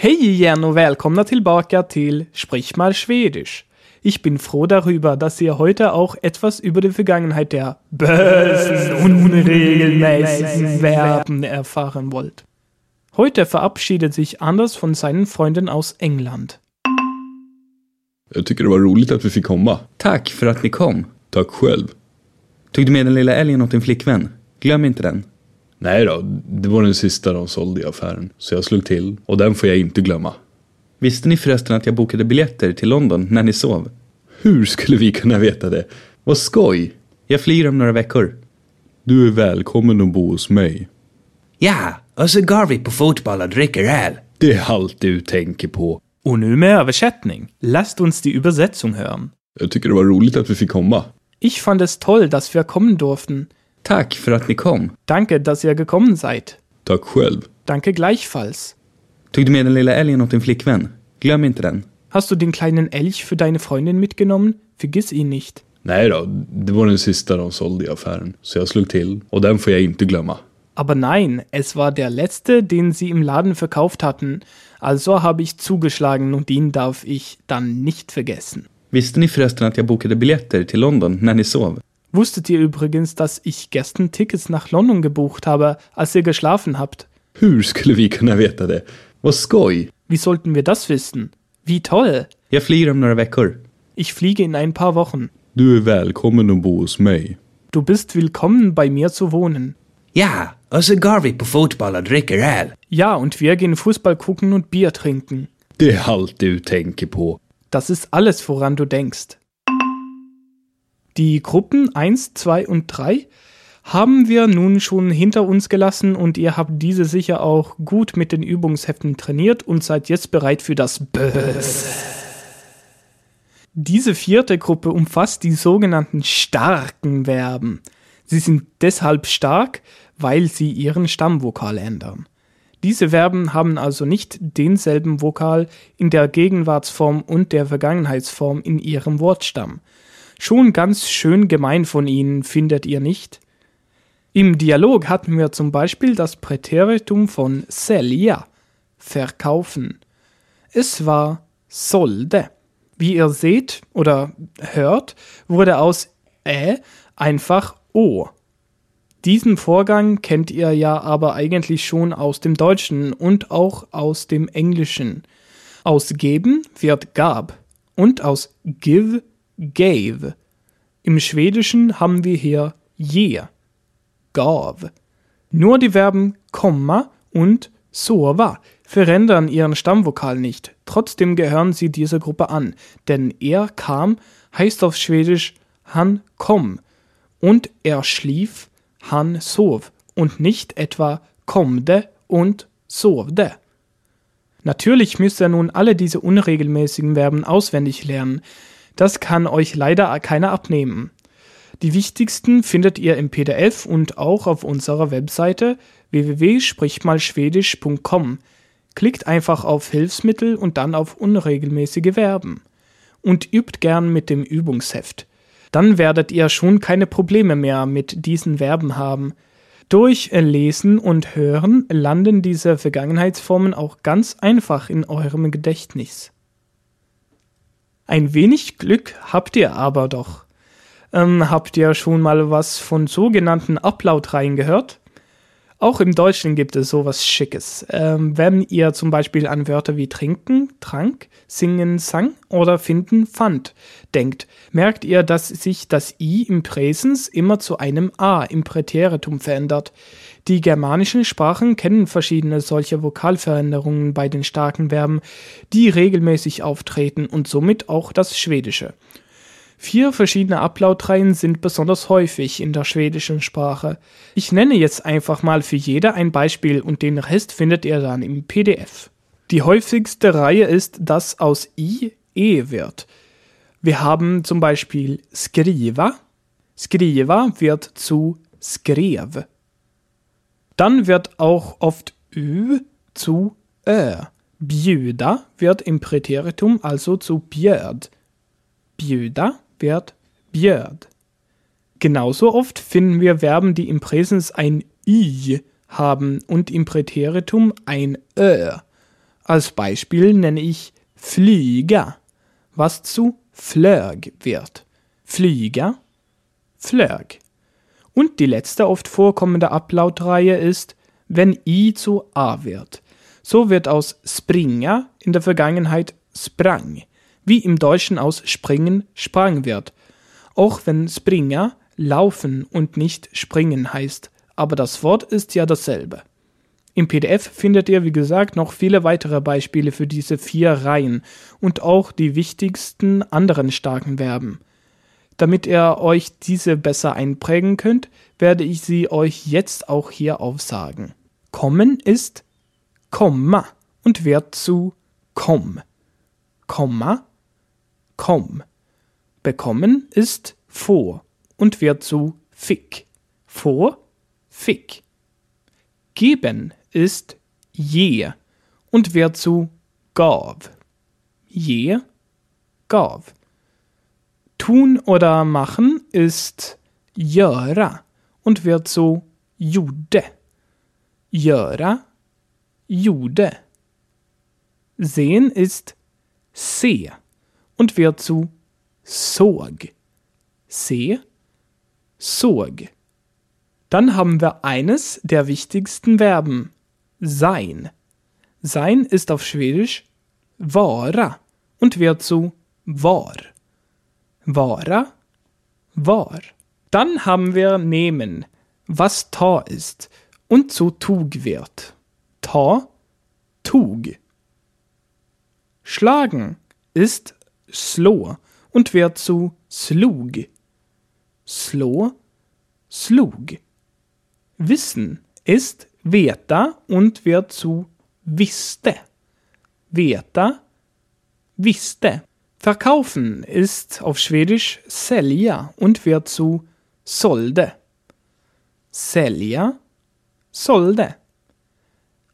Hej igen och välkomna tillbaka till Sprich mal Schwedisch. Ich bin froh darüber, dass ihr heute auch etwas über die Vergangenheit der bösen, unregelmäßigen Verben erfahren wollt. Heute verabschiedet sich Anders von seinen Freunden aus England. Jag tycker det var roligt att vi fick komma. Tack för att ni kom. Tack själv. Tog du med den lilla älgen åt din flickvän? Glöm inte den. Nej då, det var den sista de sålde i affären. Så jag slog till. Och den får jag inte glömma. Visste ni förresten att jag bokade biljetter till London när ni sov? Hur skulle vi kunna veta det? Vad skoj! Jag flyger om några veckor. Du är välkommen att bo hos mig. Ja, och så går vi på fotboll och dricker öl. Det är allt du tänker på. Und nu med Översättning. Lasst uns die Übersetzung hören. Jag tycker det var roligt att vi fick komma. Ich fand es toll, dass wir kommen durften. Tack för att ni kom. Danke, dass ihr gekommen seid. Tack själv. Danke gleichfalls. Tog du med den lilla älgen åt din flickvän? Glöm inte den. Hast du den kleinen Elch für deine Freundin mitgenommen? Vergiss ihn nicht. Nej då, det var den sista de sålde i affären. Så jag slog till. Och den får jag inte glömma. Aber nein, es war der letzte, den sie im Laden verkauft hatten, also habe ich zugeschlagen und den darf ich dann nicht vergessen. Visste ni förresten att jag bokade biljetter till London när ni sov? Wusstet ihr übrigens, dass ich gestern Tickets nach London gebucht habe, als ihr geschlafen habt? Hur skulle vi kunna veta det? Vad skoj! Wie sollten wir das wissen? Wie toll! Jag flyger om några veckor. Ich fliege in ein paar Wochen. Du är välkommen att bo hos mig. Du bist willkommen, bei mir zu wohnen. Ja, och så går vi på fotboll och dricker öl. Ja, und wir gehen Fußball gucken und Bier trinken. Det är allt du tänker på. Das ist alles, woran du denkst. Die Gruppen 1, 2 und 3 haben wir nun schon hinter uns gelassen und ihr habt diese sicher auch gut mit den Übungsheften trainiert und seid jetzt bereit für das Böse. Diese vierte Gruppe umfasst die sogenannten starken Verben. Sie sind deshalb stark, weil sie ihren Stammvokal ändern. Diese Verben haben also nicht denselben Vokal in der Gegenwartsform und der Vergangenheitsform in ihrem Wortstamm. Schon ganz schön gemein von ihnen, findet ihr nicht? Im Dialog hatten wir zum Beispiel das Präteritum von sälja, verkaufen. Es war solde. Wie ihr seht oder hört, wurde aus ä einfach o. Diesen Vorgang kennt ihr ja aber eigentlich schon aus dem Deutschen und auch aus dem Englischen. Aus geben wird gab und aus give gave. Im Schwedischen haben wir hier ge, gav. Nur die Verben komma und sova verändern ihren Stammvokal nicht. Trotzdem gehören sie dieser Gruppe an, denn er kam heißt auf Schwedisch han kom und er schlief han sov und nicht etwa komde und sovde. Natürlich müsst ihr nun alle diese unregelmäßigen Verben auswendig lernen. Das kann euch leider keiner abnehmen. Die wichtigsten findet ihr im PDF und auch auf unserer Webseite www.sprichmalschwedisch.com. Klickt einfach auf Hilfsmittel und dann auf unregelmäßige Verben. Und übt gern mit dem Übungsheft. Dann werdet ihr schon keine Probleme mehr mit diesen Verben haben. Durch Lesen und Hören landen diese Vergangenheitsformen auch ganz einfach in eurem Gedächtnis. Ein wenig Glück habt ihr aber doch. Ähm, habt ihr schon mal was von sogenannten Upload-Reihen gehört? Auch im Deutschen gibt es sowas Schickes. Ähm, wenn ihr zum Beispiel an Wörter wie trinken, trank, singen, sang oder finden, fand denkt, merkt ihr, dass sich das i im Präsens immer zu einem a im Präteritum verändert. Die germanischen Sprachen kennen verschiedene solche Vokalveränderungen bei den starken Verben, die regelmäßig auftreten und somit auch das Schwedische. Vier verschiedene Ablautreihen sind besonders häufig in der schwedischen Sprache. Ich nenne jetzt einfach mal für jede ein Beispiel und den Rest findet ihr dann im PDF. Die häufigste Reihe ist, dass aus i e wird. Wir haben zum Beispiel skriva. Skriva wird zu skrev. Dann wird auch oft ü zu ö. Bjuda wird im Präteritum also zu bjöd. Bjuda wird bjöd. Genauso oft finden wir Verben, die im Präsens ein i haben und im Präteritum ein ö. Als Beispiel nenne ich flyga, was zu flög wird. Flyga, flög. Und die letzte oft vorkommende Ablautreihe ist, wenn i zu a wird. So wird aus springa in der Vergangenheit sprang, wie im Deutschen aus springen sprang wird. Auch wenn Springer laufen und nicht springen heißt, aber das Wort ist ja dasselbe. Im PDF findet ihr, wie gesagt, noch viele weitere Beispiele für diese vier Reihen und auch die wichtigsten anderen starken Verben. Damit ihr euch diese besser einprägen könnt, werde ich sie euch jetzt auch hier aufsagen. Kommen ist komma und wird zu komm. Komma, komm. Bekommen ist vor und wird zu fick. Vor, fick. Geben ist je und wird zu gav. Je, gav. Tun oder machen ist göra und wird zu gjorde. Göra, gjorde. Sehen ist se und wird zu såg. Se, såg. Dann haben wir eines der wichtigsten Verben, sein. Sein ist auf Schwedisch vara und wird zu var. Vara, var. Dann haben wir nehmen, was ta ist und zu tug wird. Ta, tug. Schlagen ist slå und wird zu slug. Slå, slug. Wissen ist veta und wird zu visste. Veta, visste. Verkaufen ist auf Schwedisch sälja und wird zu sålde. Sälja, sålde.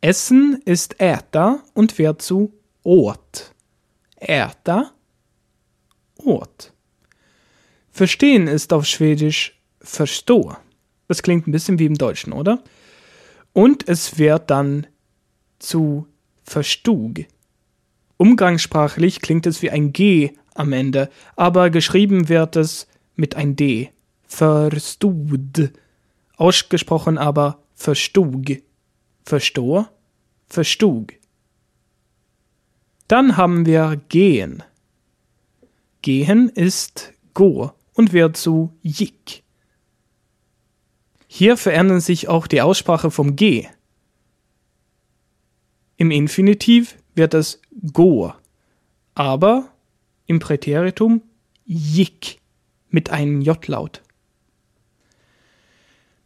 Essen ist äta und wird zu åt. Äta, åt. Verstehen ist auf Schwedisch förstå. Das klingt ein bisschen wie im Deutschen, oder? Und es wird dann zu verstug. Umgangssprachlich klingt es wie ein G am Ende, aber geschrieben wird es mit ein D. Verstud. Ausgesprochen aber verstug. Verstoh? Verstug. Dann haben wir gehen. Gehen ist go und wird zu jick. Hier verändert sich auch die Aussprache vom G. Im Infinitiv wird es go, aber im Präteritum jick mit einem J-Laut.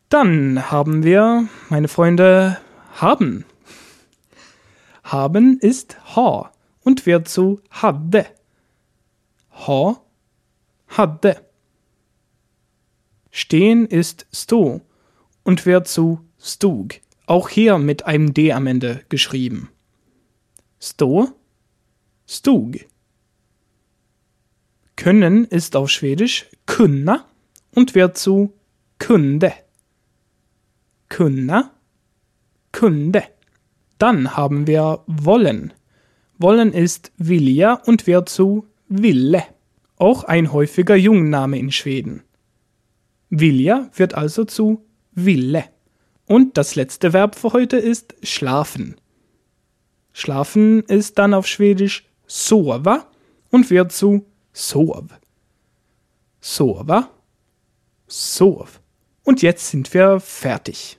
Dann haben wir, meine Freunde, haben. Haben ist ha und wird zu hadde. Ha, hadde. Stehen ist sto und wird zu stug, auch hier mit einem D am Ende geschrieben. Sto, stug. Können ist auf Schwedisch kunna und wird zu kunde. Kunna, kunde. Dann haben wir wollen. Wollen ist vilja und wird zu ville. Auch ein häufiger Jungname in Schweden. Vilja wird also zu ville. Und das letzte Verb für heute ist schlafen. Schlafen ist dann auf Schwedisch sova und wird zu sov. Sova, sov. Und jetzt sind wir fertig.